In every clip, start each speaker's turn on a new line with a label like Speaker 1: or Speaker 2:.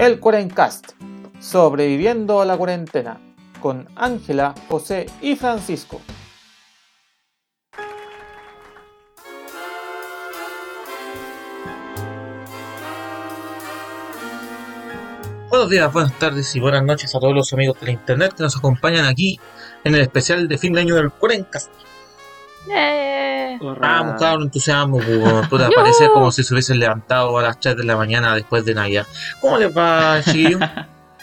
Speaker 1: El Cuarencast, sobreviviendo a la cuarentena, con Ángela, José y Francisco.
Speaker 2: Buenos días, buenas tardes y buenas noches a todos los amigos de la internet que nos acompañan aquí en el especial de fin de año del Cuarencast.
Speaker 3: Eh,
Speaker 2: Vamos, claro, entusiasmo, pues, puta, parece como si se hubiesen levantado a las 3 de la mañana después de Navidad. ¿Cómo les va, chiquillos?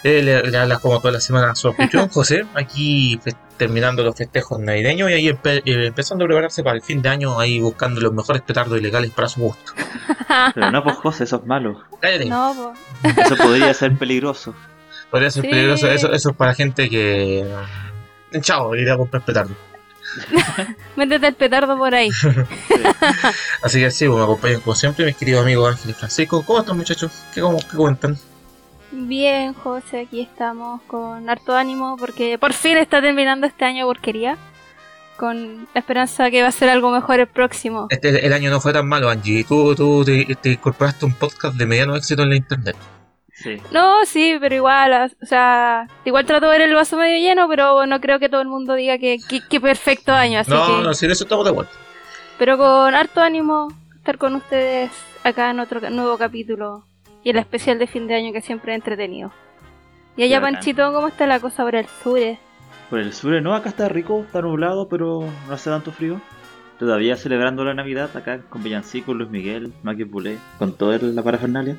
Speaker 2: Eh, le, le hablas como toda la semana a su anfitrión, José, aquí terminando los festejos navideños y ahí empe- eh, empezando a prepararse para el fin de año, ahí buscando los mejores petardos ilegales para su gusto.
Speaker 4: Pero no, pues José, eso es malo.
Speaker 2: Cállate.
Speaker 3: no, po.
Speaker 4: Eso podría ser peligroso.
Speaker 2: Podría ser
Speaker 3: Sí.
Speaker 2: peligroso, eso, eso es para gente que... mm, Chao, ir a comprar petardos.
Speaker 3: métete el petardo por ahí.
Speaker 2: Así que sí, pues, me acompañan como siempre mis queridos amigos Ángel y Francisco. ¿Cómo están muchachos? ¿Qué, cómo, qué cuentan?
Speaker 3: Bien, José, aquí estamos con harto ánimo porque por fin está terminando este año de porquería. Con la esperanza que va a ser algo mejor el próximo.
Speaker 2: Este, el año no fue tan malo, Angie. Tú, tú te, te incorporaste un podcast de mediano éxito en la internet.
Speaker 4: Sí.
Speaker 3: No, sí, pero igual, o sea, igual trato de ver el vaso medio lleno, pero no creo que todo el mundo diga que, que, que perfecto año, así
Speaker 2: no,
Speaker 3: que...
Speaker 2: no, sin eso estamos de acuerdo.
Speaker 3: Pero con harto ánimo estar con ustedes acá en otro nuevo capítulo y el especial de fin de año que siempre he entretenido. Y allá. Panchito, ¿cómo está la cosa por el sur? eh?
Speaker 4: Por el sur, no, acá está rico, está nublado, pero no hace tanto frío. Todavía celebrando la Navidad acá con Villancico, Luis Miguel, Maki Bulé, con toda la parafernalia.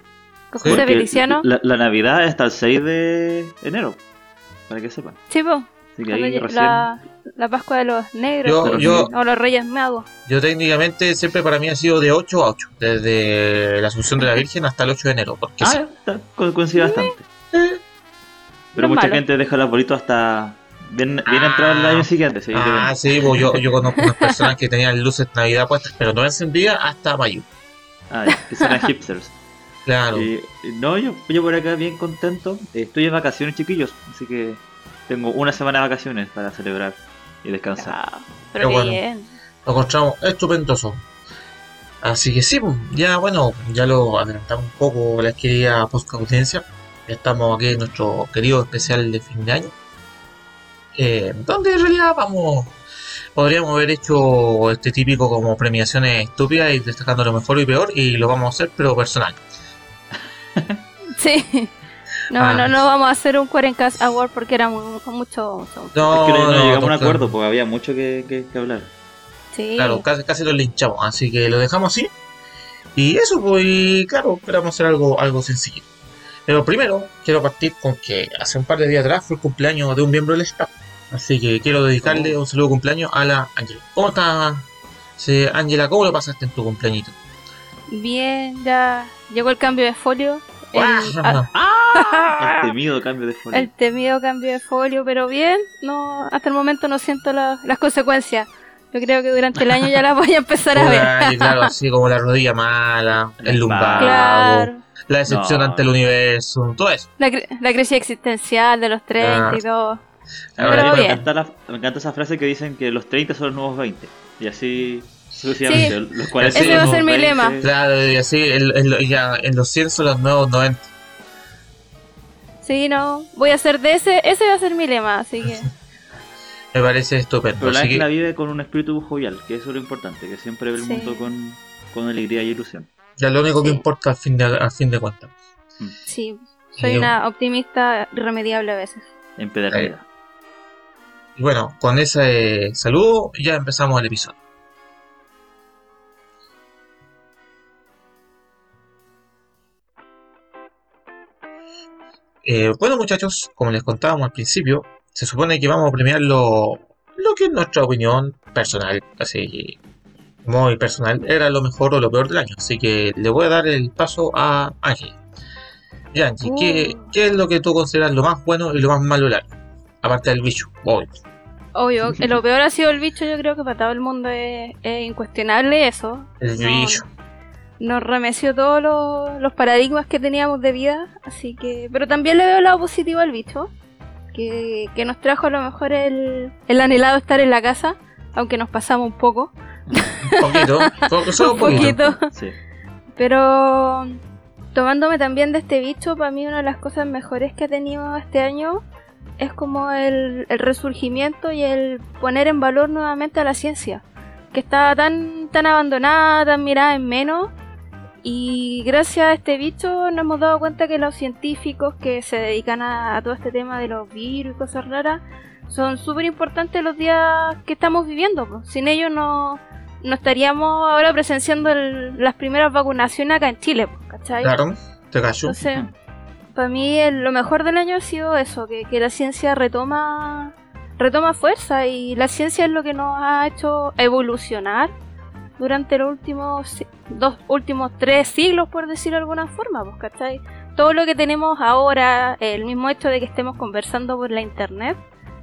Speaker 3: ¿Con
Speaker 2: Sí.
Speaker 3: José
Speaker 4: Porque
Speaker 3: Feliciano?
Speaker 4: La, la Navidad está el 6 de enero, para que sepan.
Speaker 3: Sí, po.
Speaker 4: Así que
Speaker 3: Cuando
Speaker 4: ahí
Speaker 3: lle-
Speaker 4: recién.
Speaker 3: la, la Pascua de los Negros.
Speaker 2: Yo,
Speaker 4: Pero
Speaker 2: yo,
Speaker 3: O los Reyes Magos.
Speaker 2: yo técnicamente siempre para mí ha sido de 8 a 8, desde la Asunción de la Virgen hasta el 8 de enero. Porque sí.
Speaker 4: Ah, está, co- coincide bastante.
Speaker 2: Eh,
Speaker 4: Pero
Speaker 3: No
Speaker 4: mucha
Speaker 3: malo.
Speaker 4: gente deja el arbolito hasta bien, bien entrado el año siguiente. Sí,
Speaker 2: Ah, sí, pues yo, yo conozco unas personas que tenían luces de Navidad puestas, pero no encendidas hasta mayo.
Speaker 4: Ah, que son hipsters.
Speaker 2: Claro.
Speaker 4: No, yo, yo por acá bien contento. Estoy en vacaciones, chiquillos, así que tengo una semana de vacaciones para celebrar y descansar.
Speaker 3: Ah, pero
Speaker 2: bueno.
Speaker 3: bien.
Speaker 2: lo encontramos estupendoso. Así que sí, pues, ya bueno, ya lo adelantamos un poco la querida podcast audiencia. Ya estamos aquí en nuestro querido especial de fin de año. Eh, donde en realidad vamos, podríamos haber hecho este típico como premiaciones estúpidas y destacando lo mejor y peor, y lo vamos a hacer, pero personal.
Speaker 3: Sí. No,
Speaker 2: Ah.
Speaker 3: no, no vamos a hacer un Quarencast Award porque era muy, mucho, mucho.
Speaker 2: No,
Speaker 4: es que no, no llegamos a un
Speaker 2: claro,
Speaker 4: acuerdo, porque había mucho que, que- que hablar.
Speaker 3: Sí.
Speaker 2: Claro, casi, casi lo linchamos, así que lo dejamos así. Y eso, pues, y claro, esperamos hacer algo, algo sencillo. Pero primero, quiero partir con que hace un par de días atrás fue el cumpleaños de un miembro del staff. Así que quiero dedicarle
Speaker 4: Oh.
Speaker 2: un saludo de cumpleaños a la Ángela. ¿Cómo estás, sí, Ángela? ¿Cómo lo pasaste en tu cumpleañito?
Speaker 3: Bien, ya llegó el cambio de folio. El,
Speaker 2: Ah,
Speaker 3: ah,
Speaker 4: El temido cambio de folio.
Speaker 3: el temido cambio de folio, pero bien, no, hasta el momento no siento la- las consecuencias. Yo creo que durante el año ya las voy a empezar a ver.
Speaker 2: Claro, así como la rodilla mala, el lumbago,
Speaker 3: Claro,
Speaker 2: la decepción
Speaker 4: No.
Speaker 2: ante el universo, todo eso.
Speaker 3: la, la crisis existencial de los 30 y todo.
Speaker 2: Ahora,
Speaker 3: Pero
Speaker 4: me,
Speaker 3: bien.
Speaker 4: encanta la- me encanta esa frase que dicen que los 30 son los nuevos 20. Y así sucesivamente. Los 40
Speaker 2: Ese va a
Speaker 3: ser mi
Speaker 4: 20.
Speaker 3: lema.
Speaker 2: Claro, y así el- el- ya en los 100 son los nuevos 90.
Speaker 3: Sí, no, voy a hacer de ese, ese va a ser mi lema, así que
Speaker 2: Me parece estupendo.
Speaker 4: Pero la
Speaker 2: que-
Speaker 4: Ángela vive con un espíritu jovial, que eso es lo importante, que siempre ve el
Speaker 3: Sí.
Speaker 4: mundo con, con alegría y ilusión.
Speaker 2: ya lo único que
Speaker 3: Sí.
Speaker 2: importa al fin de, al fin de cuentas.
Speaker 3: sí, soy
Speaker 2: Y-
Speaker 3: una optimista irremediable a veces.
Speaker 4: Empedernida.
Speaker 2: Y bueno, con ese saludo ya empezamos el episodio. Eh, bueno muchachos, como les contábamos al principio, se supone que vamos a premiar lo, lo que en nuestra opinión personal, así muy personal, era lo mejor o lo peor del año. Así que le voy a dar el paso a Ángel. Y Angie, ¿qué,
Speaker 3: Uh.
Speaker 2: qué es lo que tú consideras lo más bueno y lo más malo del año? Aparte del bicho, obvio.
Speaker 3: Obvio, lo peor ha sido el bicho, yo creo que para todo el mundo es, es incuestionable eso.
Speaker 2: El
Speaker 3: No,
Speaker 2: bicho.
Speaker 3: Nos remeció todos los, los paradigmas que teníamos de vida, así que... Pero también le veo el lado positivo al bicho, que, que nos trajo a lo mejor el, el anhelado estar en la casa, aunque nos pasamos un poco.
Speaker 2: Un poquito, poco- solo
Speaker 3: Un poquito.
Speaker 4: Sí.
Speaker 3: Pero tomándome también de este bicho, para mí una de las cosas mejores que he tenido este año es como el, el resurgimiento y el poner en valor nuevamente a la ciencia, que estaba tan, tan abandonada, tan mirada en menos. Y gracias a este bicho nos hemos dado cuenta que los científicos que se dedican a, a todo este tema de los virus y cosas raras son súper importantes los días que estamos viviendo. Sin ellos no, no estaríamos ahora presenciando el- las primeras vacunaciones acá en Chile, ¿cachai?
Speaker 2: Claro, te cayó.
Speaker 3: Entonces, para mí el- lo mejor del año ha sido eso, que, que la ciencia retoma retoma fuerza y la ciencia es lo que nos ha hecho evolucionar durante los últimos dos últimos tres siglos, por decirlo de alguna forma, pues, ¿cachai? Todo lo que tenemos ahora, el mismo hecho de que estemos conversando por la internet,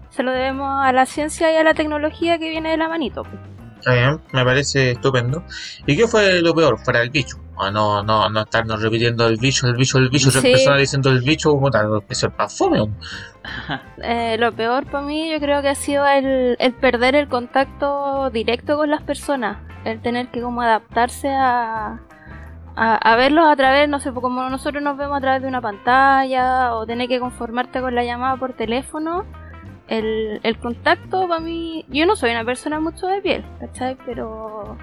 Speaker 3: se lo debemos a la ciencia y a la tecnología que viene de la manito. pues.
Speaker 2: Está bien, me parece estupendo. ¿Y qué fue lo peor? Fuera el bicho. Ah, no, no, no estarnos repitiendo el bicho, el bicho, el bicho,
Speaker 3: Sí.
Speaker 2: personas diciendo el bicho como tal, eso es para fome.
Speaker 3: Eh, lo peor para mí yo creo que ha sido el, el perder el contacto directo con las personas, el tener que como adaptarse a, a, a verlos a través, no sé, pues como nosotros nos vemos a través de una pantalla o tener que conformarte con la llamada por teléfono. El, el contacto para mí, yo no soy una persona mucho de piel, ¿cachai? Pero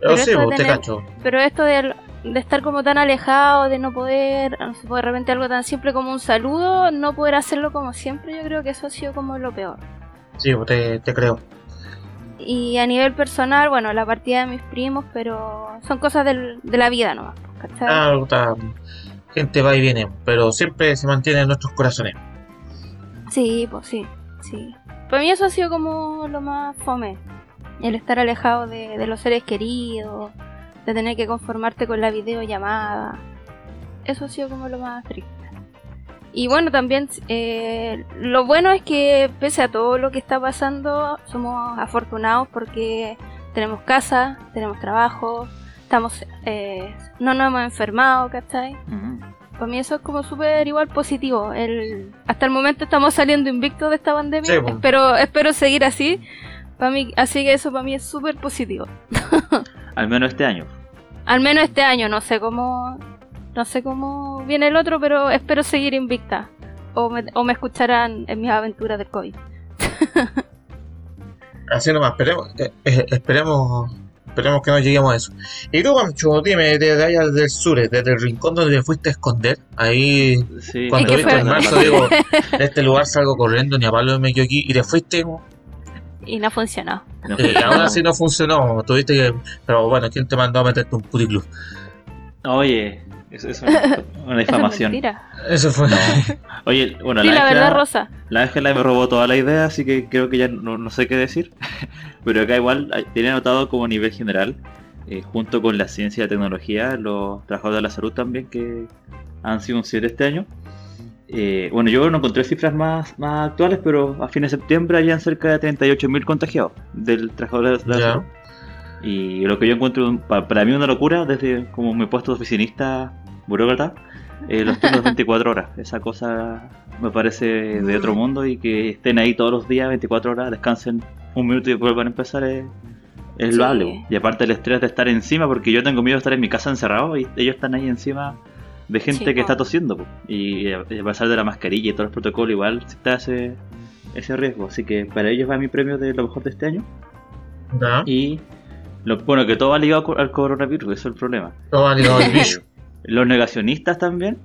Speaker 2: Pero
Speaker 3: Pero
Speaker 2: sí,
Speaker 3: de
Speaker 2: pues, te cacho.
Speaker 3: pero esto de, de estar como tan alejado, de no poder, no sé, de repente algo tan simple como un saludo, no poder hacerlo como siempre, yo creo que eso ha sido como lo peor.
Speaker 2: Sí, te, te creo.
Speaker 3: Y a nivel personal, bueno, la partida de mis primos, pero son cosas del- de la vida nomás, ¿cachai?
Speaker 2: Ah, puta, gente va y viene, pero siempre se mantiene en nuestros corazones.
Speaker 3: Sí, pues sí, sí. Para mí eso ha sido como lo más fome. El estar alejado de, de los seres queridos, de tener que conformarte con la videollamada. Eso ha sido como lo más triste. Y bueno, también eh, lo bueno es que pese a todo lo que está pasando, somos afortunados porque tenemos casa, tenemos trabajo, estamos, eh, no nos hemos enfermado, ¿cachai?
Speaker 4: Ujú.
Speaker 3: Para mí eso es como súper igual positivo. El, hasta el momento estamos saliendo invictos de esta pandemia.
Speaker 2: Sí, pues.
Speaker 3: espero, espero seguir así. Para mí, así que eso para mí es súper positivo.
Speaker 4: Al menos este año.
Speaker 3: Al menos este año, no sé cómo, no sé cómo viene el otro, pero espero seguir invicta. O me, o me escucharán en mis aventuras del COVID.
Speaker 2: Así nomás, esperemos, eh, eh, esperemos, esperemos que no lleguemos a eso. Y tú, Pancho, dime, desde allá del sur, desde el rincón donde te fuiste a esconder, ahí
Speaker 4: Sí.
Speaker 2: cuando viste en marzo, digo, de este lugar salgo corriendo, ni a palo me quedo aquí, y te fuiste,
Speaker 3: Y no funcionó.
Speaker 4: No,
Speaker 2: y aún así no funcionó, tuviste que, pero bueno, ¿quién te mandó a meterte un puticlub?
Speaker 4: Oye, eso es una, una
Speaker 3: Eso es
Speaker 4: difamación.
Speaker 3: mentira.
Speaker 2: Eso fue.
Speaker 4: Oye, bueno,
Speaker 3: Sí, la
Speaker 4: Ángela-
Speaker 3: verdad, Rosa.
Speaker 4: La Ángela me robó toda la idea, así que creo que ya no, no sé qué decir. Pero acá igual tiene anotado como a nivel general, eh, junto con la ciencia y la tecnología, los trabajadores de la salud también que han sido un 7 este año. Eh, bueno, yo no encontré cifras más, más actuales, pero a fines de septiembre habían cerca de 38.000 contagiados del trabajador de la salud. Y lo que yo encuentro para mí una locura, desde como mi puesto de oficinista, burócrata, eh, los turnos 24 horas. Esa cosa me parece de otro mundo y que estén ahí todos los días, 24 horas, descansen un minuto y vuelvan a empezar es, es
Speaker 3: Sí.
Speaker 4: loable. Y aparte el estrés de estar encima, porque yo tengo miedo de estar en mi casa encerrado y ellos están ahí encima de gente
Speaker 3: Sí,
Speaker 4: que está tosiendo. po. Y a a pesar de la mascarilla y todos los protocolos, igual se está ese, ese riesgo. Así que para ellos va mi premio de lo mejor de este año. Y lo, bueno, que todo va ligado al coronavirus, eso es el problema.
Speaker 2: Todo ha ligado al bicho.
Speaker 4: Los negacionistas también.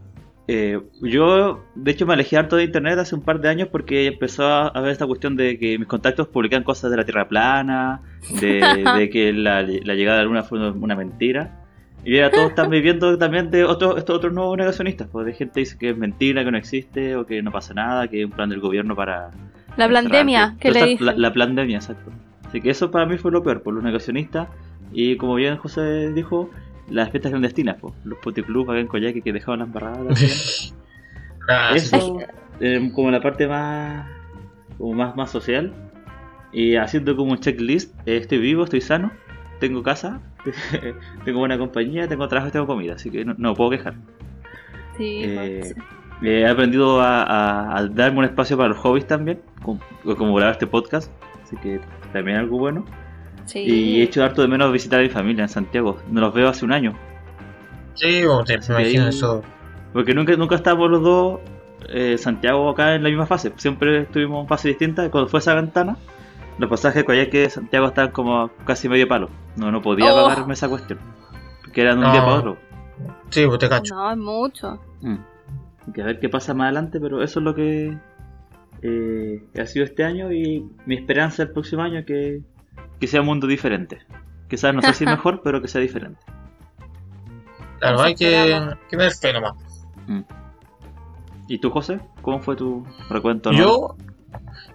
Speaker 4: Eh, yo, de hecho, me alejé harto de internet hace un par de años porque empezó a haber esta cuestión de que mis contactos publican cosas de la Tierra plana, de, de que la, la llegada de la Luna fue una mentira. Y ahora todos están viviendo también de otros, estos otros nuevos negacionistas. Pues de gente dice que es mentira, que no existe, o que no pasa nada, que es un plan del gobierno para.
Speaker 3: La pandemia, que le dicen.
Speaker 4: La, la pandemia, exacto. Así que eso para mí fue lo peor, por los negacionistas. Y como bien José dijo, las fiestas clandestinas, pues, los puticlubs acá en Coyhaique que dejaban las también.
Speaker 2: Ah, sí.
Speaker 4: Eso, eh, como la parte más, como más, más social. Y haciendo como un checklist, eh, estoy vivo, estoy sano, tengo casa, tengo buena compañía, tengo trabajo, tengo comida, así que no, no puedo quejar.
Speaker 3: Sí,
Speaker 4: Eh,
Speaker 3: pues,
Speaker 4: He aprendido a, a- a darme un espacio para los hobbies también, como, como grabar este podcast, así que también algo bueno.
Speaker 3: sí.
Speaker 4: Y he hecho harto de menos visitar a mi familia en Santiago, no los veo hace un año.
Speaker 2: Sí, bueno, te imagino eso.
Speaker 4: Porque nunca, nunca estábamos los dos, eh, Santiago acá en la misma fase. Siempre estuvimos en fases distintas. y Cuando fue esa ventana, los pasajes de Coyhaique de Santiago estaban como casi medio palo. No, no podía
Speaker 3: Oh.
Speaker 4: pagarme esa cuestión. Porque eran de un
Speaker 2: No.
Speaker 4: día para otro.
Speaker 2: Sí, pues te cacho.
Speaker 3: No, es mucho.
Speaker 4: Mm. Hay que ver qué pasa más adelante, pero eso es lo que eh, ha sido este año y mi esperanza el próximo año es que, que sea un mundo diferente. Quizás no sé si mejor, pero que sea diferente.
Speaker 2: Claro, hay que,
Speaker 3: esperamos.
Speaker 2: que tener fe nomás.
Speaker 4: ¿Y tú, José? ¿Cómo fue tu recuento? no?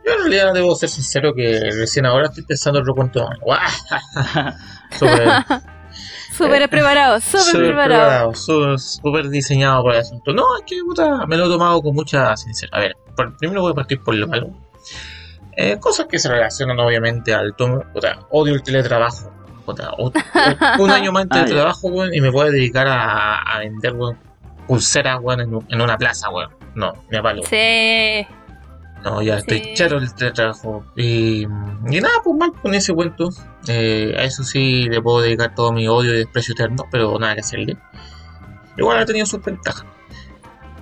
Speaker 2: Yo, en realidad debo ser sincero que recién ahora estoy pensando año. ¡Guau! Súper
Speaker 3: Súper preparado, súper
Speaker 2: súper
Speaker 3: preparado.
Speaker 2: preparado, súper diseñado para el asunto. No, es que puta, me lo he tomado con mucha sinceridad. A ver, por- primero voy a partir por lo malo. Eh, cosas que se relacionan obviamente al tomo. Puta, odio el teletrabajo. Puta, un año más en
Speaker 4: Ah,
Speaker 2: teletrabajo, weón, y me voy a dedicar a, a vender, weón, pulseras, weón, en, en una plaza, weón. No, me apalo.
Speaker 3: Sí.
Speaker 2: No, ya estoy
Speaker 3: Sí.
Speaker 2: chato del teletrabajo. Y, y nada, pues mal con ese cuento. Eh, a eso sí le puedo dedicar todo mi odio y desprecio eterno, pero nada que hacerle. Igual ha tenido sus ventajas.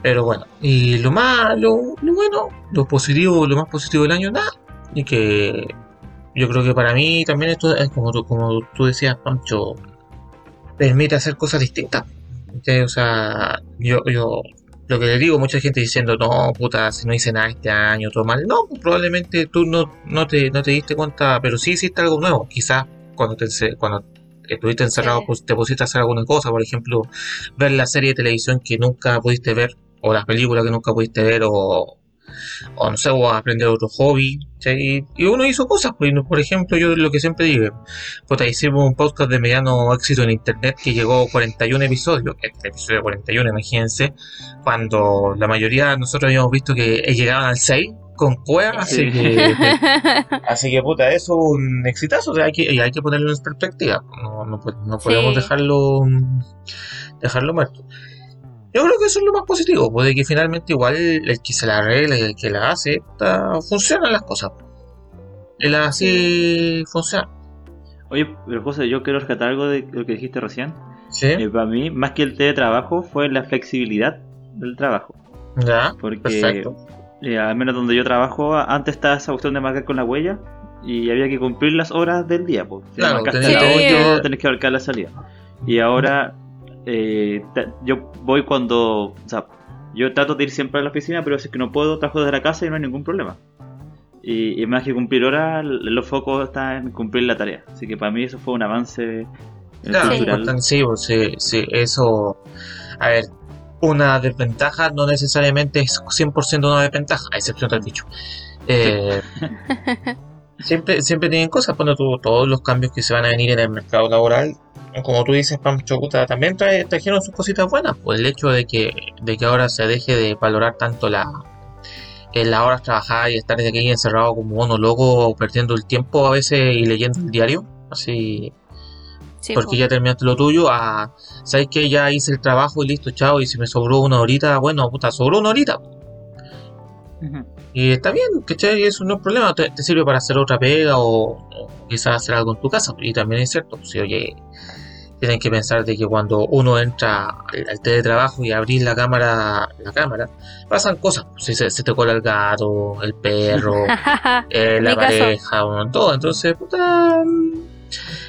Speaker 2: Pero bueno, y lo más, lo, lo bueno, lo positivo, lo más positivo del año, nada. Y que yo creo que para mí también esto es como tú, como tú decías, Pancho, permite hacer cosas distintas. O sea, yo, yo lo que le digo, mucha gente diciendo, no, puta, si no hice nada este año, todo mal. No, pues, probablemente tú no, no, te, no te diste cuenta, pero sí hiciste algo nuevo. Quizás cuando, te, cuando estuviste encerrado,
Speaker 3: Sí.
Speaker 2: pues te pusiste a hacer alguna cosa, por ejemplo, ver la serie de televisión que nunca pudiste ver, o las películas que nunca pudiste ver, o, o no sé, o aprender otro hobby. ¿sí? Y uno hizo cosas, pues, por ejemplo, yo lo que siempre digo, puta, hicimos un podcast de mediano éxito en internet que llegó a 41 episodios, este episodio 41, imagínense, cuando la mayoría de nosotros habíamos visto que llegaban al 6 con cueva, así
Speaker 4: Sí.
Speaker 2: que, así que puta, eso es un exitazo, o sea, hay que, y hay que ponerlo en perspectiva, no, no, po- no podemos
Speaker 3: Sí.
Speaker 2: dejarlo, dejarlo muerto. Yo creo que eso es lo más positivo, puede que finalmente igual el que se la arregla y el que la hace, funcionan las cosas. El así funciona.
Speaker 4: Oye, pero José, yo quiero rescatar algo de lo que dijiste recién.
Speaker 2: ¿Sí?
Speaker 4: Eh, para mí, más que el teletrabajo, fue la flexibilidad del trabajo.
Speaker 2: Ya,
Speaker 4: Porque,
Speaker 2: perfecto.
Speaker 4: eh, al menos donde yo trabajo, antes estaba esa cuestión de marcar con la huella y había que cumplir las horas del día. Pues. Si
Speaker 2: Claro,
Speaker 4: marcaste
Speaker 2: tenés
Speaker 4: a las
Speaker 3: que-
Speaker 4: 8, tenés que marcar la salida. Y ahora, eh, yo voy cuando. O sea, yo trato de ir siempre a la oficina, pero si es que no puedo, trabajo desde la casa y no hay ningún problema. Y, y más que cumplir horas, los focos están en cumplir la tarea. Así que para mí eso fue un avance
Speaker 2: Claro,
Speaker 4: cultural.
Speaker 2: sí, pues, sí, sí, eso. A ver, una desventaja no necesariamente es 100% una desventaja, a excepción del bicho. Eh, siempre, siempre tienen cosas, cuando tú, todos los cambios que se van a venir en el mercado laboral, como tú dices, Pancho, puta, también trae- trajeron sus cositas buenas, pues el hecho de que, de que ahora se deje de valorar tanto la en las horas trabajadas y estar aquí encerrado como mono loco, perdiendo el tiempo a veces y leyendo el diario, así
Speaker 3: Sí,
Speaker 2: porque
Speaker 3: po.
Speaker 2: ya terminaste lo tuyo, a sabes que ya hice el trabajo y listo, chao, y si me sobró una horita, bueno, puta, sobró una horita.
Speaker 4: Ujú.
Speaker 2: Y está bien, ¿cachai? Eso no es problema, te, te sirve para hacer otra pega o, o quizás hacer algo en tu casa. Y también es cierto, si oye, tienen que pensar de que cuando uno entra al, al teletrabajo y abrir la cámara, la cámara, pasan cosas. Si se, se te cola el gato, el perro, eh, la pareja, bueno, todo. Entonces, puta, mm,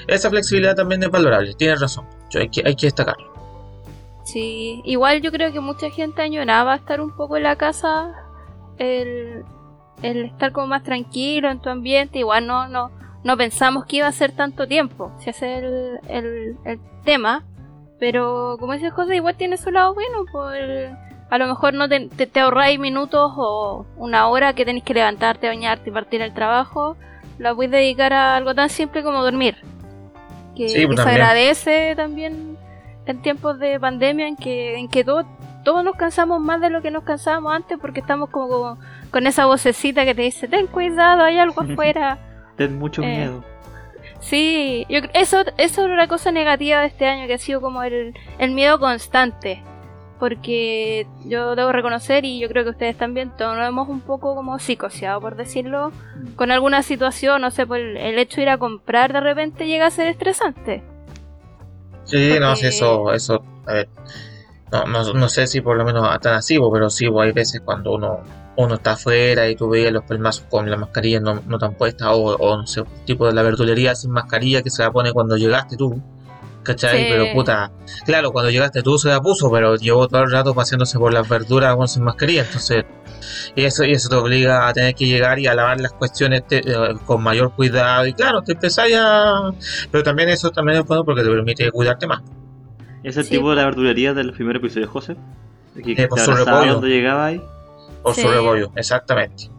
Speaker 2: esa flexibilidad también es valorable, tienes razón. Yo hay, que, hay que destacarlo.
Speaker 3: Sí, igual yo creo que mucha gente añoraba estar un poco en la casa, el, el estar como más tranquilo en tu ambiente, igual no, no, no pensamos que iba a ser tanto tiempo, si ese es el, el, el tema, pero como dice José, igual tiene su lado bueno, pues el- a lo mejor no te, te, te ahorráis minutos o una hora que tenéis que levantarte, bañarte y partir al trabajo, la puedes dedicar a algo tan simple como dormir, que,
Speaker 2: Sí, pues,
Speaker 3: que se
Speaker 2: también.
Speaker 3: agradece también en tiempos de pandemia en que, en que todo- todos nos cansamos más de lo que nos cansábamos antes porque estamos como, como con esa vocecita que te dice, ten cuidado, hay algo afuera.
Speaker 4: Ten mucho
Speaker 3: Eh,
Speaker 4: miedo.
Speaker 3: Sí, yo, eso, eso es una cosa negativa de este año que ha sido como el, el miedo constante. Porque yo debo reconocer, y yo creo que ustedes también, todos nos hemos un poco como psicoseado, por decirlo, con alguna situación, no sé, por el, el hecho de ir a comprar de repente llega a ser estresante.
Speaker 2: Sí, no, sí, eso, eso a ver, no, no, no sé si por lo menos tan así, pero sí, hay veces cuando uno, uno está afuera y tú veías los pelmazos con la mascarilla no, no tan puesta, o, o no sé, tipo de la verdulería sin mascarilla que se la pone cuando llegaste tú. ¿Cachai?
Speaker 3: Sí.
Speaker 2: Pero puta, claro, cuando llegaste tú se la puso, pero llevó todo el rato paseándose por las verduras con sin mascarilla, entonces y eso, y eso te obliga a tener que llegar y a lavar las cuestiones te- eh, con mayor cuidado. Y claro, te empezás a... Pero también eso también es bueno porque te permite cuidarte más.
Speaker 4: Es el
Speaker 3: Sí.
Speaker 4: tipo de la verdulería del primer episodio, José. Que
Speaker 2: Eh, por
Speaker 4: te
Speaker 2: su repollo.
Speaker 4: cuando llegaba ahí.
Speaker 2: Por
Speaker 3: Sí.
Speaker 2: su rebollo, exactamente.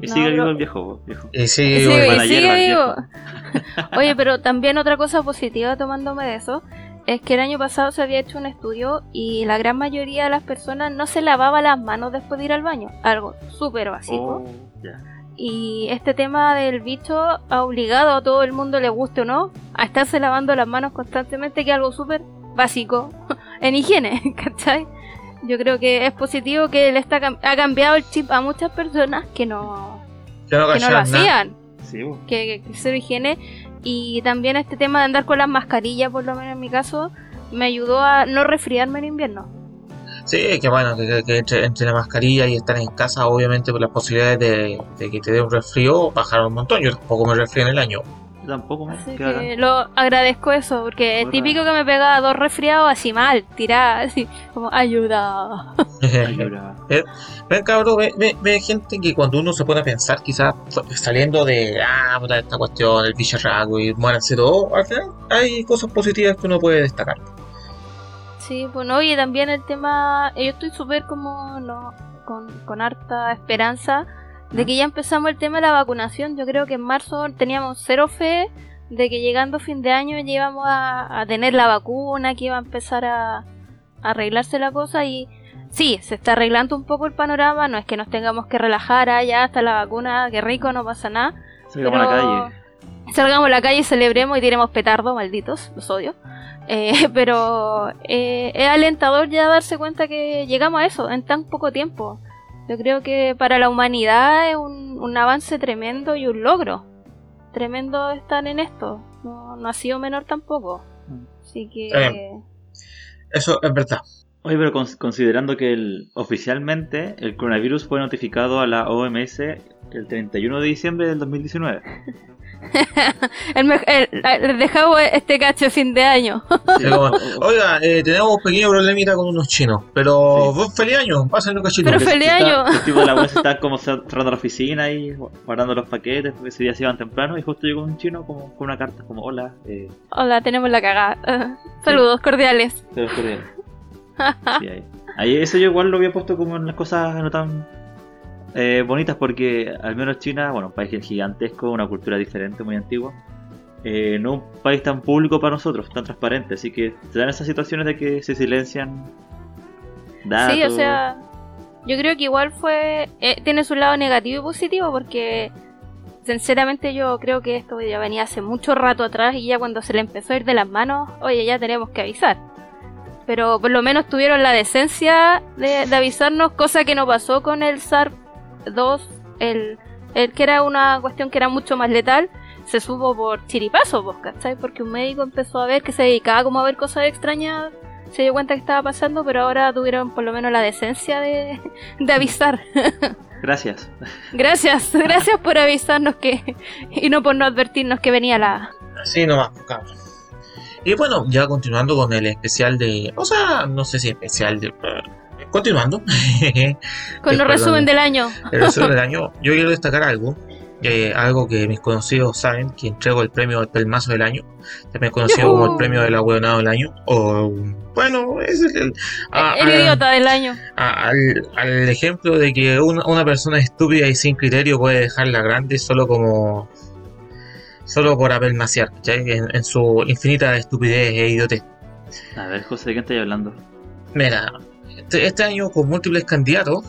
Speaker 4: Y
Speaker 3: No,
Speaker 4: sigue vivo el viejo, viejo.
Speaker 2: Y sí,
Speaker 3: Sí,
Speaker 2: bueno,
Speaker 4: Para
Speaker 3: sigue
Speaker 4: hierba,
Speaker 3: vivo. Oye, pero también otra cosa positiva tomándome de eso es que el año pasado se había hecho un estudio y la gran mayoría de las personas no se lavaba las manos después de ir al baño. Algo súper básico.
Speaker 4: Oh, ya.
Speaker 3: Y este tema del bicho ha obligado a todo el mundo, le guste o no, a estarse lavando las manos constantemente, que es algo súper básico en higiene, ¿cachai? Yo creo que es positivo que le está, cam- ha cambiado el chip a muchas personas que no,
Speaker 2: que no
Speaker 3: que lo hacían
Speaker 4: Sí,
Speaker 3: que, que cero higiene y también este tema de andar con las mascarillas, por lo menos en mi caso, me ayudó a no resfriarme en invierno.
Speaker 2: Sí, que bueno, que, entre, entre la mascarilla y estar en casa, obviamente, pues las posibilidades de, de que te dé un resfrío bajaron un montón. Yo tampoco me resfrío en el año.
Speaker 4: Yo tampoco, me
Speaker 3: Así
Speaker 4: bacán.
Speaker 3: que lo agradezco eso, porque es típico que me pegaba dos resfriados así mal, tirada, así como ayuda.
Speaker 4: Ayuda.
Speaker 2: Ven, cabrón, ve, ve- ve gente que cuando uno se pone a pensar, quizás saliendo de, ah, puta, esta cuestión, el bicharraco y muéranse todo, al final hay cosas positivas que uno puede destacar.
Speaker 3: Sí, bueno, y también el tema, yo estoy súper como, no, con, con harta esperanza de que ya empezamos el tema de la vacunación. Yo creo que en marzo teníamos cero fe de que llegando fin de año ya íbamos a, a tener la vacuna, que iba a empezar a, a arreglarse la cosa y sí, se está arreglando un poco el panorama, no es que nos tengamos que relajar, ah, ya hasta la vacuna, que rico, no pasa nada.
Speaker 4: Salgamos a la
Speaker 3: Pero-
Speaker 4: calle.
Speaker 3: Salgamos a la calle, celebremos y tiremos petardo, malditos, los odio. Eh, pero eh, es alentador ya darse cuenta que llegamos a eso en tan poco tiempo. Yo creo que para la humanidad es un, un avance tremendo y un logro. Tremendo estar en esto. No, no ha sido menor tampoco. Así que...
Speaker 2: Eh. Eso es verdad.
Speaker 4: Oye, pero cons- considerando que el, oficialmente el coronavirus fue notificado a la OMS el 31 de diciembre del 2019.
Speaker 3: el el- les dejamos este cacho fin de año.
Speaker 4: Sí,
Speaker 2: Oiga, eh, tenemos un pequeño problemita con unos chinos, pero
Speaker 4: Sí.
Speaker 2: vos feliz año, pásenlo cachito.
Speaker 3: Pero feliz
Speaker 4: está-
Speaker 3: año.
Speaker 4: El tipo de la web está como cerrando la oficina y guardando los paquetes porque ese día se iban temprano y justo llegó un chino como con una carta como hola, eh,
Speaker 3: Hola, tenemos la cagada. Saludos cordiales.
Speaker 4: te lo cordial. Sí, ahí. Ahí eso yo igual lo había puesto como en las cosas no tan eh, bonitas porque al menos China, bueno, un país gigantesco, una cultura diferente, muy antigua. eh, no un país tan público para nosotros, tan transparente, así que se dan esas situaciones de que se silencian datos.
Speaker 3: Sí, o sea, yo creo que igual fue. eh, tiene su lado negativo y positivo porque, sinceramente, yo creo que esto ya venía hace mucho rato atrás y ya cuando se le empezó a ir de las manos, oye, ya tenemos que avisar. Pero por lo menos tuvieron la decencia de, de avisarnos, cosa que no pasó con el SARS-2, el, el que era una cuestión que era mucho más letal. Se supo por chiripazo, vos, ¿cachai? Porque un médico empezó a ver que se dedicaba como a ver cosas extrañas se dio cuenta que estaba pasando, pero ahora tuvieron por lo menos la decencia de, de avisar.
Speaker 4: Gracias.
Speaker 3: Gracias, gracias por avisarnos que y no por no advertirnos que venía la.
Speaker 2: Así nomás, pues, cabrón. Y bueno, ya continuando con el especial de. O sea, no sé si especial de. Continuando.
Speaker 3: con los resumen del año.
Speaker 2: el resumen del año, yo quiero destacar algo. eh, algo que mis conocidos saben, que entrego el premio al pelmazo del año, también conocido como el premio del abuelonado del año, o bueno, es el, el- a-
Speaker 3: el
Speaker 2: a-
Speaker 3: idiota del año.
Speaker 2: a- al, al ejemplo de que una, una persona estúpida y sin criterio puede dejarla grande solo como solo por apelmaciar. En, en su infinita estupidez e idiotez.
Speaker 4: A ver, José, ¿de qué estáis hablando?
Speaker 2: Mira, este, este año con múltiples candidatos,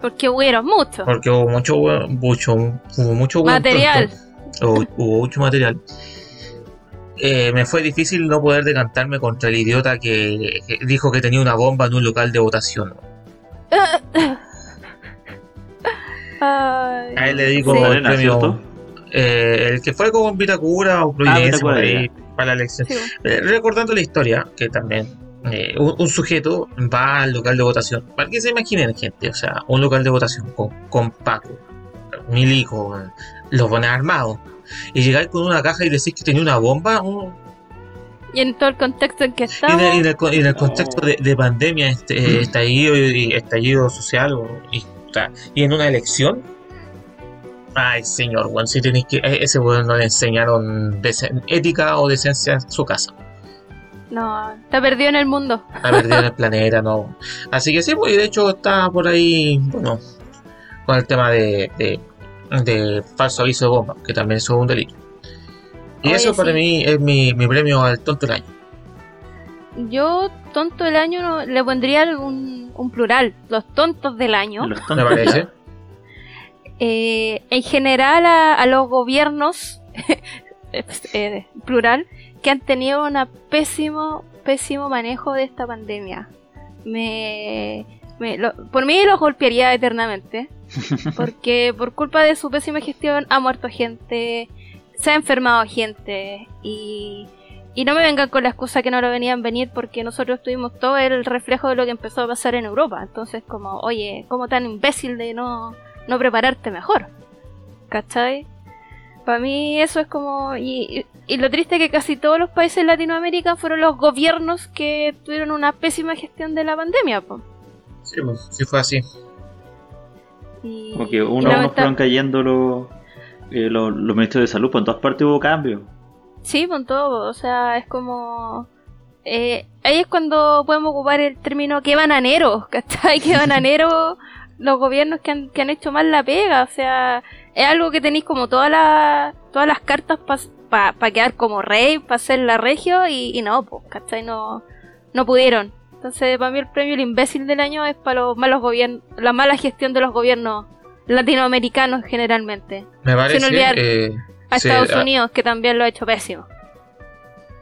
Speaker 3: Porque hubieron muchos.
Speaker 2: porque hubo mucho, mucho, hubo mucho
Speaker 3: Material.
Speaker 2: hubo, hubo mucho material. eh, me fue difícil no poder decantarme contra el idiota que, que dijo que tenía una bomba en un local de votación.
Speaker 3: Ay,
Speaker 2: A él le digo
Speaker 3: Sí.
Speaker 2: el premio. eh, el que fue con Vitacura o Providencia, por ahí, para la elección.
Speaker 3: Sí,
Speaker 2: Eh, recordando la historia, que también eh, un, un sujeto va al local de votación. Para que se imaginen, gente, o sea, un local de votación con, con Paco, Milico, los bones armados, y llegar con una caja y decir que tenía una bomba, un-
Speaker 3: Y en todo el contexto en que
Speaker 2: y,
Speaker 3: estamos,
Speaker 2: en, el- y en el, co- y en el contexto de, de pandemia, este, eh, estallido, y, estallido social, y, en una elección. Ay, señor, weón, si tenéis que. eh, Ese weón no le enseñaron ética o decencia en su casa.
Speaker 3: No, está perdido en el mundo.
Speaker 2: ha perdido en el planeta, no. Así que sí, pues, y de hecho está por ahí, bueno, con el tema de, de, de falso aviso de bomba, que también es un delito. Y
Speaker 3: Oye,
Speaker 2: eso para
Speaker 3: sí.
Speaker 2: mí es mi, mi premio al tonto del año.
Speaker 3: Yo, tonto del año, no- le pondría un, un plural, los tontos del año.
Speaker 4: Los
Speaker 2: Me
Speaker 4: tontos,
Speaker 2: parece.
Speaker 3: Eh, en general a, a los gobiernos, eh, plural, que han tenido un pésimo, pésimo manejo de esta pandemia. Me, me- lo- por mí los golpearía eternamente, porque por culpa de su pésima gestión ha muerto gente, se ha enfermado gente y, y no me vengan con la excusa que no lo venían venir porque nosotros tuvimos todo el reflejo de lo que empezó a pasar en Europa. Entonces como, oye, como tan imbécil de no, no prepararte mejor. ¿Cachai? Para mí eso es como... Y, y lo triste es que casi todos los países de Latinoamérica fueron los gobiernos que tuvieron una pésima gestión de la pandemia. po.
Speaker 2: Sí, pues, sí fue así.
Speaker 3: Y,
Speaker 4: Como que uno a uno fueron cayendo los, eh, los, los ministros de salud, pues en todas partes hubo cambios.
Speaker 3: Sí, con todo. O sea, es como... eh, ahí es cuando podemos ocupar el término que bananero, ¿cachai? Que bananero los gobiernos que han, que han hecho mal la pega. O sea, es algo que tenéis como todas las todas las cartas para quedar como rey, para ser la regio y, y no, pues, ¿cachai? No, no pudieron. Entonces, para mí el premio el imbécil del año es para los malos gobiernos, la mala gestión de los gobiernos latinoamericanos generalmente.
Speaker 2: Me parece.
Speaker 3: olvidar
Speaker 2: eh,
Speaker 3: A
Speaker 2: sí,
Speaker 3: Estados
Speaker 2: ah,
Speaker 3: Unidos, que también lo ha hecho pésimo.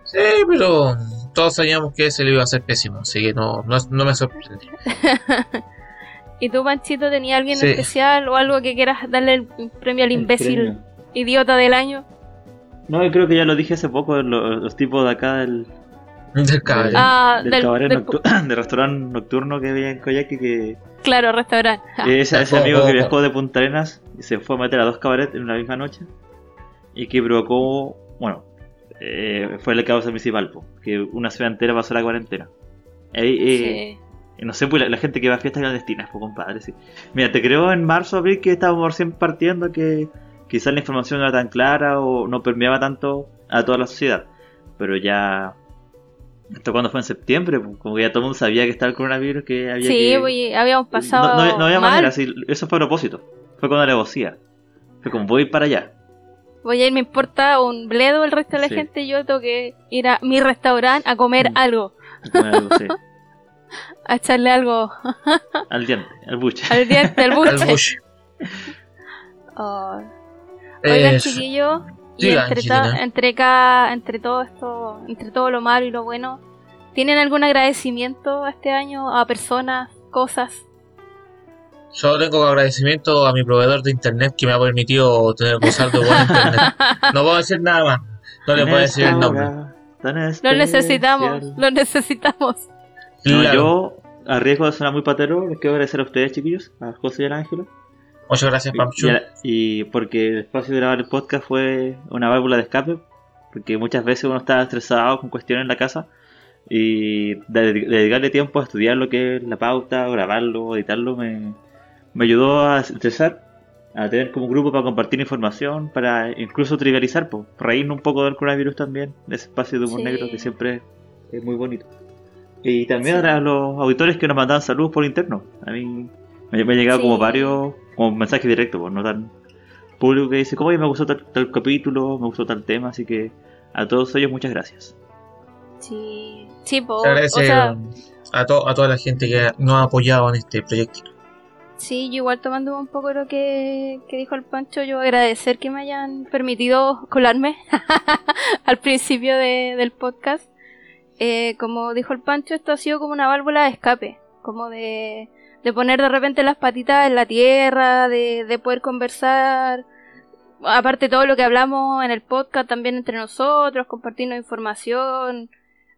Speaker 2: Sí, pero todos sabíamos que ese le iba a ser pésimo, así que no, no, no me sorprende.
Speaker 3: ¿Y tú, Panchito, tenías alguien
Speaker 2: Sí.
Speaker 3: especial o algo que quieras darle el premio al
Speaker 4: El
Speaker 3: imbécil
Speaker 4: premio.
Speaker 3: idiota del año?
Speaker 4: No, yo creo que ya lo dije hace poco, lo- los, tipos de acá del,
Speaker 2: Del caballo.
Speaker 3: Ah,
Speaker 4: del,
Speaker 3: del-
Speaker 4: cabaret
Speaker 3: del-
Speaker 4: noctu- del restaurante nocturno que había en Coyhaique que
Speaker 3: Claro, restaurante. Ah,
Speaker 4: ese, ese amigo que viajó de Punta Arenas y se fue a meter a dos cabarets en una misma noche y que provocó, bueno, eh, fue la causa principal, po, que una ciudad entera pasó la cuarentena. Eh,
Speaker 3: sí.
Speaker 4: No sé, pues la, la gente que va a fiestas clandestinas, pues compadre, sí. Mira, te creo en marzo, abril que estábamos recién partiendo que quizás la información no era tan clara o no permeaba tanto a toda la sociedad. Pero ya... ¿Esto cuando fue en septiembre? Pues, como que ya todo el mundo sabía que estaba el coronavirus, que había
Speaker 3: Sí,
Speaker 4: que...
Speaker 3: oye, habíamos
Speaker 4: no,
Speaker 3: pasado.
Speaker 4: no- no había
Speaker 3: mal.
Speaker 4: manera, sí, eso fue a propósito. Fue con alevosía. Fue como, voy a ir para allá.
Speaker 3: Voy a ir, me importa un bledo el resto de la
Speaker 4: Sí.
Speaker 3: gente. Yo tengo que ir a mi restaurante a comer
Speaker 4: Mm.
Speaker 3: algo,
Speaker 4: Y comer algo, sí.
Speaker 3: a echarle algo
Speaker 4: Al diente, al buche.
Speaker 3: al diente, al
Speaker 2: Al
Speaker 3: buche. Oh. Oigan, chiquillos, y entre, ta- entre, ca- entre todo esto, entre todo lo malo y lo bueno, ¿tienen algún agradecimiento este año a personas, cosas?
Speaker 2: Solo tengo agradecimiento a mi proveedor de internet que me ha permitido tener gozar de buen internet. No puedo decir nada más. No le puedo decir el nombre.
Speaker 3: Lo necesitamos, lo necesitamos.
Speaker 4: No,
Speaker 2: Claro.
Speaker 4: yo, a riesgo de sonar muy patero, les quiero agradecer a ustedes, chiquillos, a José y al Ángelo.
Speaker 2: Muchas gracias, Pamchu.
Speaker 4: Y, porque el espacio de grabar el podcast fue una válvula de escape, porque muchas veces uno está estresado con cuestiones en la casa y de- de- dedicarle tiempo a estudiar lo que es la pauta, grabarlo, editarlo, me, me ayudó a estresar, a tener como un grupo para compartir información, para incluso trivializar, pues, reírnos un poco del coronavirus también, de ese espacio de humor
Speaker 3: Sí.
Speaker 4: negro que siempre es muy bonito. Y también
Speaker 3: Sí.
Speaker 4: a los auditores que nos mandaban saludos por interno. A mí me, me ha llegado
Speaker 3: Sí.
Speaker 4: como varios, como mensajes directos, pues, no tan público que dice, como oye, me gustó tal, tal capítulo, me gustó tal tema, así que a todos ellos muchas gracias.
Speaker 3: Sí, sí, po,
Speaker 2: Se agradece
Speaker 3: o sea,
Speaker 2: a, to- a toda la gente que nos ha apoyado en este proyecto.
Speaker 3: sí, yo igual tomando un poco lo que, que dijo el Pancho, yo agradecer que me hayan permitido colarme al principio de- del podcast. Eh, como dijo el Pancho, esto ha sido como una válvula de escape, como de, de poner de repente las patitas en la tierra, de, de poder conversar aparte todo lo que hablamos en el podcast también entre nosotros, compartirnos información,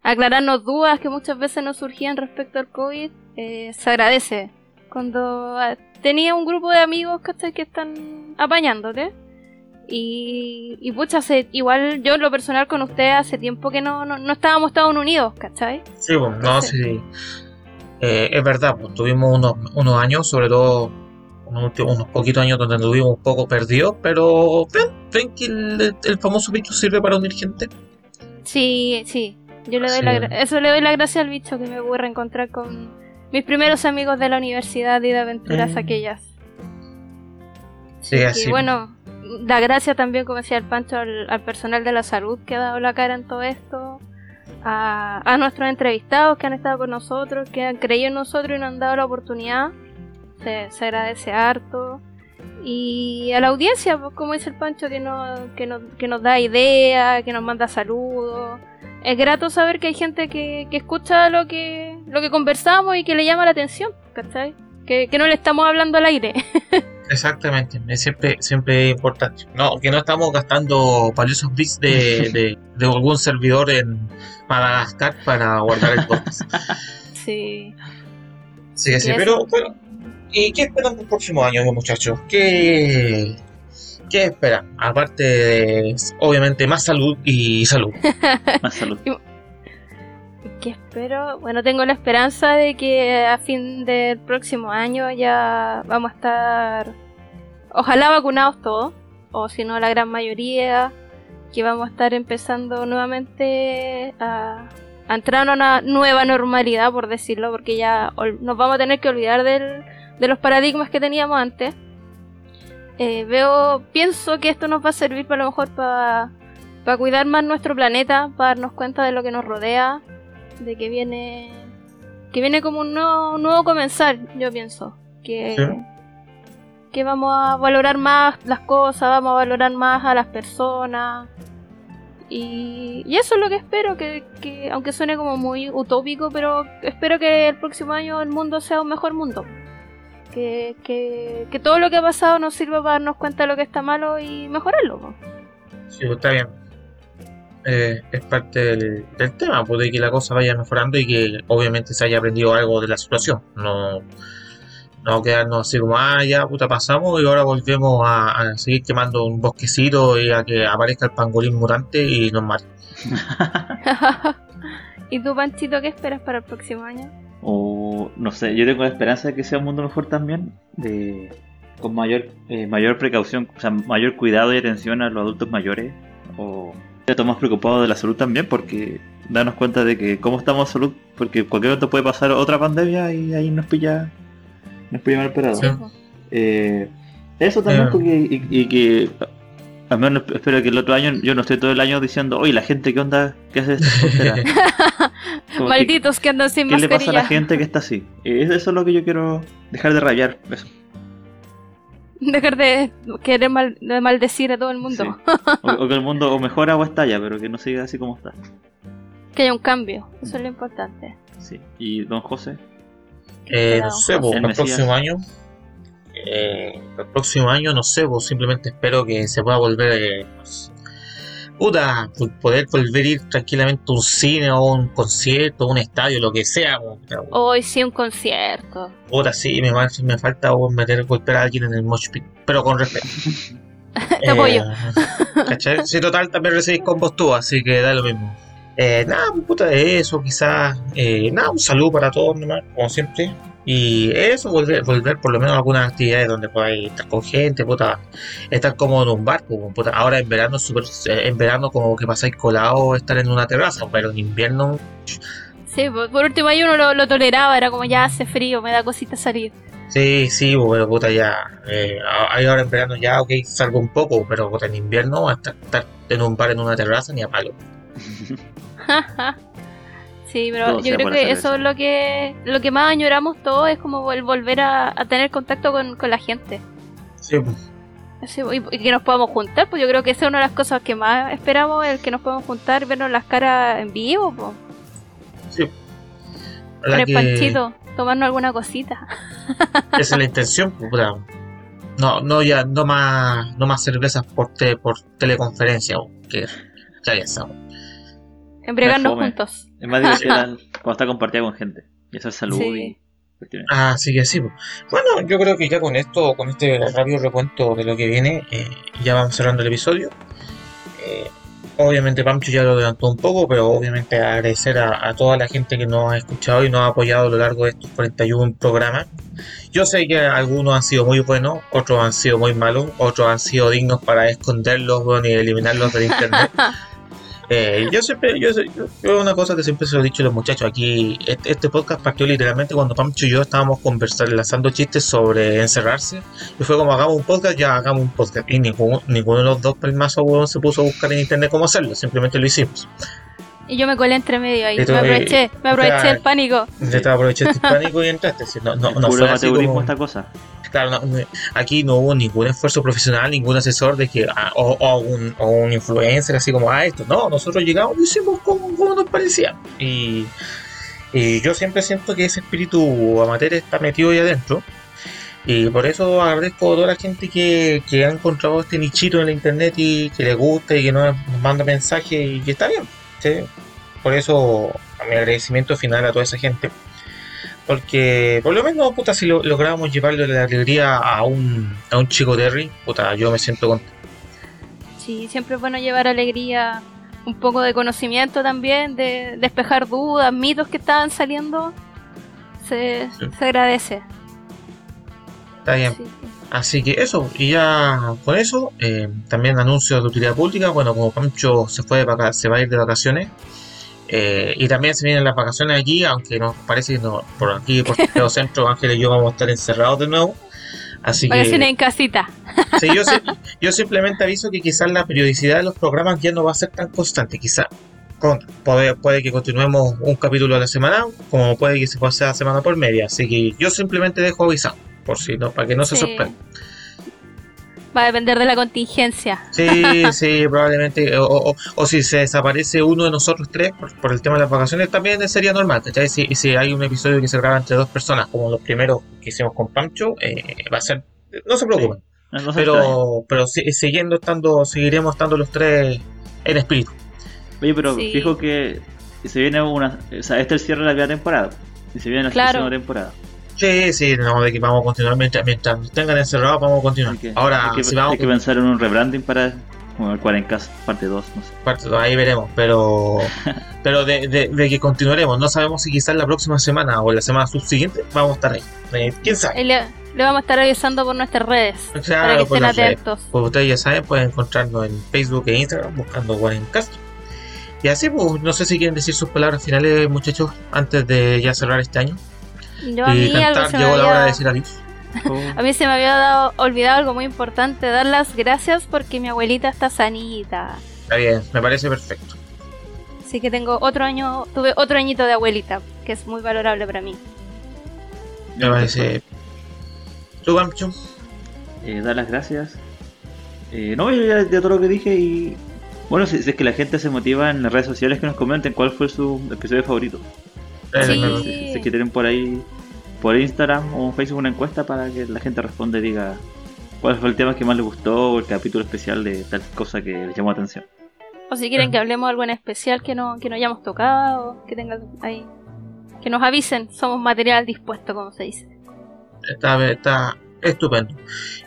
Speaker 3: aclararnos dudas que muchas veces nos surgían respecto al COVID, eh, se agradece. Cuando ah, tenía un grupo de amigos ¿cachai? que están apañándote. Y, y pucha, hace- igual yo en lo personal con usted hace tiempo que no, no, no estábamos todos unidos, ¿cachai?
Speaker 2: Sí, pues, no, sí. Eh, es verdad, pues tuvimos unos, unos años, sobre todo unos, poquitos años donde estuvimos un poco perdidos, pero ven, ven que el, el famoso bicho sirve para unir gente.
Speaker 3: Sí, sí. Yo le doy
Speaker 2: Sí.
Speaker 3: la eso le doy la gracia al bicho que me pude reencontrar con mis primeros amigos de la universidad y de aventuras
Speaker 2: Mm.
Speaker 3: aquellas.
Speaker 2: Sí,
Speaker 3: Y
Speaker 2: así.
Speaker 3: bueno, la gracia también, como decía el Pancho, al, al personal de la salud que ha dado la cara en todo esto, a, a nuestros entrevistados que han estado con nosotros, que han creído en nosotros y nos han dado la oportunidad. Se, se agradece harto. Y a la audiencia, pues, como dice el Pancho, que, no, que, nos, que nos da ideas, que nos manda saludos. Es grato saber que hay gente que, que escucha lo que, lo que conversamos y que le llama la atención, ¿cachai? Que, que no le estamos hablando al aire.
Speaker 2: Exactamente, es siempre, siempre es importante. No, que no estamos gastando valiosos bits de, de, de algún servidor en Madagascar para guardar el podcast.
Speaker 3: Sí.
Speaker 2: Sí, sí, pero bueno. ¿Y qué esperan para el próximo año, muchachos? ¿Qué, qué esperan? Aparte de, obviamente, más salud y salud.
Speaker 4: Más salud.
Speaker 3: ¿Qué espero? Bueno, tengo la esperanza de que a fin del próximo año ya vamos a estar, ojalá vacunados todos, o si no la gran mayoría, que vamos a estar empezando nuevamente a, a entrar en una nueva normalidad, por decirlo, porque ya nos vamos a tener que olvidar del- de los paradigmas que teníamos antes. Eh, veo, pienso que esto nos va a servir para lo mejor para para cuidar más nuestro planeta, para darnos cuenta de lo que nos rodea, de que viene que viene como un nuevo, un nuevo comenzar, yo pienso, que
Speaker 2: Sí.
Speaker 3: que vamos a valorar más las cosas, vamos a valorar más a las personas. Y, y eso es lo que espero, que, que aunque suene como muy utópico, pero espero que el próximo año el mundo sea un mejor mundo. Que, que, que todo lo que ha pasado nos sirva para darnos cuenta de lo que está malo y mejorarlo.
Speaker 2: Sí, está bien. Eh, es parte del, del tema, puede que la cosa vaya mejorando y que obviamente se haya aprendido algo de la situación. No, no quedarnos así como, ah, ya puta pasamos y ahora volvemos a, a seguir quemando un bosquecito y a que aparezca el pangolín mutante y nos mate.
Speaker 3: ¿Y tú, Panchito, qué esperas para el próximo año?
Speaker 4: O no sé, yo tengo la esperanza de que sea un mundo mejor también, de con mayor eh, mayor precaución, o sea, mayor cuidado y atención a los adultos mayores, o estar más preocupados de la salud también, porque darnos cuenta de que cómo estamos salud, porque cualquier momento puede pasar otra pandemia y ahí nos pilla nos pilla mal parado.
Speaker 2: Sí.
Speaker 4: Eh, eso también,
Speaker 2: Eh.
Speaker 4: porque y, y que al menos espero que el otro año yo no esté todo el año diciendo, oye, la gente, ¿qué onda? ¿Qué hace esta tontera?". Como que-
Speaker 3: Malditos que andan sin
Speaker 4: ¿Qué le pasa a
Speaker 3: mascarilla.
Speaker 4: la gente que está así? Eh, Eso es lo que yo quiero dejar de rabiar. Eso.
Speaker 3: Dejar de querer mal- de maldecir a todo el mundo.
Speaker 4: Sí. O, o que el mundo o mejora o estalla, pero que no siga así como está.
Speaker 3: Que haya un cambio. Eso es lo importante.
Speaker 4: Sí. Y don José,
Speaker 2: Eh, no sé,
Speaker 3: José.
Speaker 2: pues,
Speaker 4: El
Speaker 2: el próximo año. eh, el próximo año, no sé, pues simplemente espero que se pueda volver. eh, pues, puta, poder volver a ir tranquilamente a un cine o un concierto, un estadio, lo que sea.
Speaker 3: Hoy sí un concierto.
Speaker 2: puta, sí, me, me falta meter, golpear a alguien en el mosh pit, pero con respeto.
Speaker 3: Te apoyo.
Speaker 2: ¿cachai? Sí, total, también recibís combos tú, así que da lo mismo. Eh, nada, pues, puta, eso, quizás. Eh, nada, un saludo para todos, nomás, como siempre. Y eso, volver, volver por lo menos a algunas actividades donde podáis estar con gente, puta, estar como en un barco, pues, puta. Ahora en verano, es súper- eh, en verano como que pasáis colado estar en una terraza, pero en invierno,
Speaker 3: Sí, por, por último ahí uno lo, lo toleraba. Era como ya hace frío, me da cosita salir.
Speaker 2: sí, sí, pues, pero puta, ya. Eh, ahora en verano ya, ok, salgo un poco, pero puta, en invierno, hasta estar en un bar en una terraza, ni a palo.
Speaker 3: sí, pero
Speaker 4: Todo
Speaker 3: yo creo que eso
Speaker 4: eso.
Speaker 3: es lo que lo que más añoramos todos es como vol- volver a, a tener contacto con, con la gente.
Speaker 2: Sí, pues.
Speaker 3: Así, y, y que nos podamos juntar, pues yo creo que esa es una de las cosas que más esperamos, el que nos podamos juntar, vernos las caras en vivo, pues.
Speaker 2: Sí.
Speaker 3: Con el
Speaker 2: que-
Speaker 3: panchito, tomarnos alguna cosita.
Speaker 2: Esa es la intención, pues, puta. No, no ya, no más, no más cervezas por te- por teleconferencia, o que ya ya estamos.
Speaker 3: Embriagarnos juntos.
Speaker 4: Es más divertido cuando está compartida con gente. Y hacer salud
Speaker 3: Sí.
Speaker 4: y.
Speaker 2: Así que sí. Bueno, yo creo que ya con esto, con este rápido recuento de lo que viene, eh, ya vamos cerrando el episodio. Eh, obviamente Pancho ya lo adelantó un poco, pero obviamente agradecer a, a toda la gente que nos ha escuchado y nos ha apoyado a lo largo de estos 41 programas. Yo sé que algunos han sido muy buenos, otros han sido muy malos, otros han sido dignos para esconderlos bueno, y eliminarlos del internet. Eh, yo siempre, yo, yo- yo una cosa que siempre se lo he dicho a los muchachos aquí, este, este podcast partió literalmente cuando Pancho y yo estábamos conversando, lanzando chistes sobre encerrarse, y fue como hagamos un podcast, ya hagamos un podcast, y ninguno, ninguno de los dos pelmazos huevón, se puso a buscar en internet cómo hacerlo, simplemente lo hicimos.
Speaker 3: Y yo me colé entre medio ahí. Me aproveché, me aproveché el pánico.
Speaker 2: Te aprovechaste el pánico y entraste, no, no, no fue así como-
Speaker 4: esta cosa.
Speaker 2: Claro, aquí no hubo ningún esfuerzo profesional, ningún asesor de que ah, o, un, influencer así como ah esto. No, nosotros llegamos y hicimos como, nos parecía. Y, yo siempre siento que ese espíritu amateur está metido ahí adentro. Y por eso agradezco a toda la gente que, que ha encontrado este nichito en la internet y que le gusta y que nos, manda mensajes y que está bien. Por eso mi agradecimiento final a toda esa gente. Porque por lo menos, puta, si lo, logramos llevarle la alegría a un, a un chico Terry, puta, yo me siento contento.
Speaker 3: Sí, siempre es bueno llevar alegría, un poco de conocimiento también, de despejar dudas, mitos que estaban saliendo. Se,
Speaker 2: Sí.
Speaker 3: se agradece.
Speaker 2: Está bien.
Speaker 3: Sí.
Speaker 2: Así que eso, y ya con eso, eh, también anuncios de utilidad pública. Bueno, como Pancho se fue de vaca- se va a ir de vacaciones. Eh, y también se vienen las vacaciones aquí, aunque nos parece que no, por aquí, por Santiago Centro, Ángel y yo vamos a estar encerrados de nuevo. Así
Speaker 3: Vacaciones
Speaker 2: que
Speaker 3: en casita.
Speaker 2: sí, yo, simplemente aviso que quizás la periodicidad de los programas ya no va a ser tan constante. Quizás con, puede, puede que continuemos un capítulo a la semana, como puede que se pase semana por media. Así que yo simplemente dejo avisado, por si no, para que no se
Speaker 3: Sí.
Speaker 2: sorprenda.
Speaker 3: Va a depender de la contingencia.
Speaker 2: Sí, sí, probablemente. O, o- o si se desaparece uno de nosotros tres por, por el tema de las vacaciones, también sería normal. ¿cachai? Si, si hay un episodio que se graba entre dos personas, como los primeros que hicimos con Pancho, eh, va a ser. No se preocupen.
Speaker 4: No
Speaker 2: pero pero si- siguiendo estando, seguiremos estando los tres en espíritu.
Speaker 4: Oye, pero
Speaker 3: Sí.
Speaker 4: fijo que se viene una. O sea, este es el cierre de la primera temporada. Y se viene la
Speaker 3: Claro.
Speaker 4: segunda temporada.
Speaker 2: Sí, sí, no, de que vamos a continuar mientras, mientras tengan encerrados, vamos a continuar.
Speaker 4: Que,
Speaker 2: Ahora,
Speaker 4: hay que,
Speaker 2: si vamos
Speaker 4: hay que pensar en un rebranding para como el 40 parte 2, no sé.
Speaker 2: parte dos, ahí veremos, pero pero de, de- de que continuaremos, no sabemos si quizás la próxima semana o la semana subsiguiente vamos a estar ahí. Eh, ¿Quién sabe?
Speaker 3: Le, le vamos a estar avisando por nuestras redes. para
Speaker 2: Claro,
Speaker 3: que
Speaker 2: por
Speaker 3: estén
Speaker 2: las redes.
Speaker 3: atentos.
Speaker 2: Pues ustedes ya saben, pueden encontrarnos en Facebook e Instagram buscando Cast. Y así, pues, no sé si quieren decir sus palabras finales, muchachos, antes de ya cerrar este año.
Speaker 3: Yo a mí, algo
Speaker 2: cantar, llegó la hora de
Speaker 3: había,
Speaker 2: decir adiós.
Speaker 3: a mí se me había dado, olvidado algo muy importante, dar las gracias porque mi abuelita está sanita.
Speaker 2: Está bien, me parece perfecto.
Speaker 3: Así que tengo otro año, tuve otro añito de abuelita, que es muy valorable para mí.
Speaker 2: Me parece. ¿Tú,
Speaker 4: eh, dar las gracias. Eh, no, yo ya, ya todo lo que dije y. Bueno, si, si es que la gente se motiva en las redes sociales que nos comenten cuál fue su episodio favorito.
Speaker 3: Sí.
Speaker 4: es que tienen por ahí, por Instagram o Facebook una encuesta para que la gente responda y diga cuál fue el tema que más les gustó o el capítulo especial de tal cosa que les llamó la atención.
Speaker 3: O si quieren que hablemos de algo en especial que no, que no hayamos tocado, que tengan ahí. Que nos avisen, somos material dispuesto, como se dice.
Speaker 2: Está, está estupendo.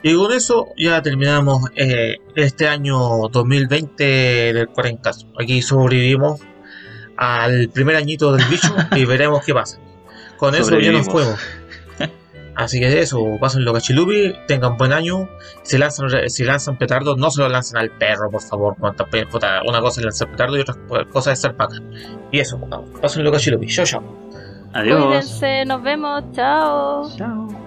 Speaker 2: Y con eso ya terminamos eh, este año 2020 del 40 caso. Aquí sobrevivimos al primer añito del bicho y veremos qué pasa. Con eso ya nos fuimos. Así que eso, pasen lo cachilupi, tengan buen año. Si lanzan, si lanzan petardos, no se lo lancen al perro, por favor. Una cosa es lanzar petardo y otra cosa es ser paca. Y eso, pasen lo cachilupi. Chao, chao.
Speaker 4: Adiós.
Speaker 3: Cuídense, nos vemos, chao.
Speaker 4: Chao.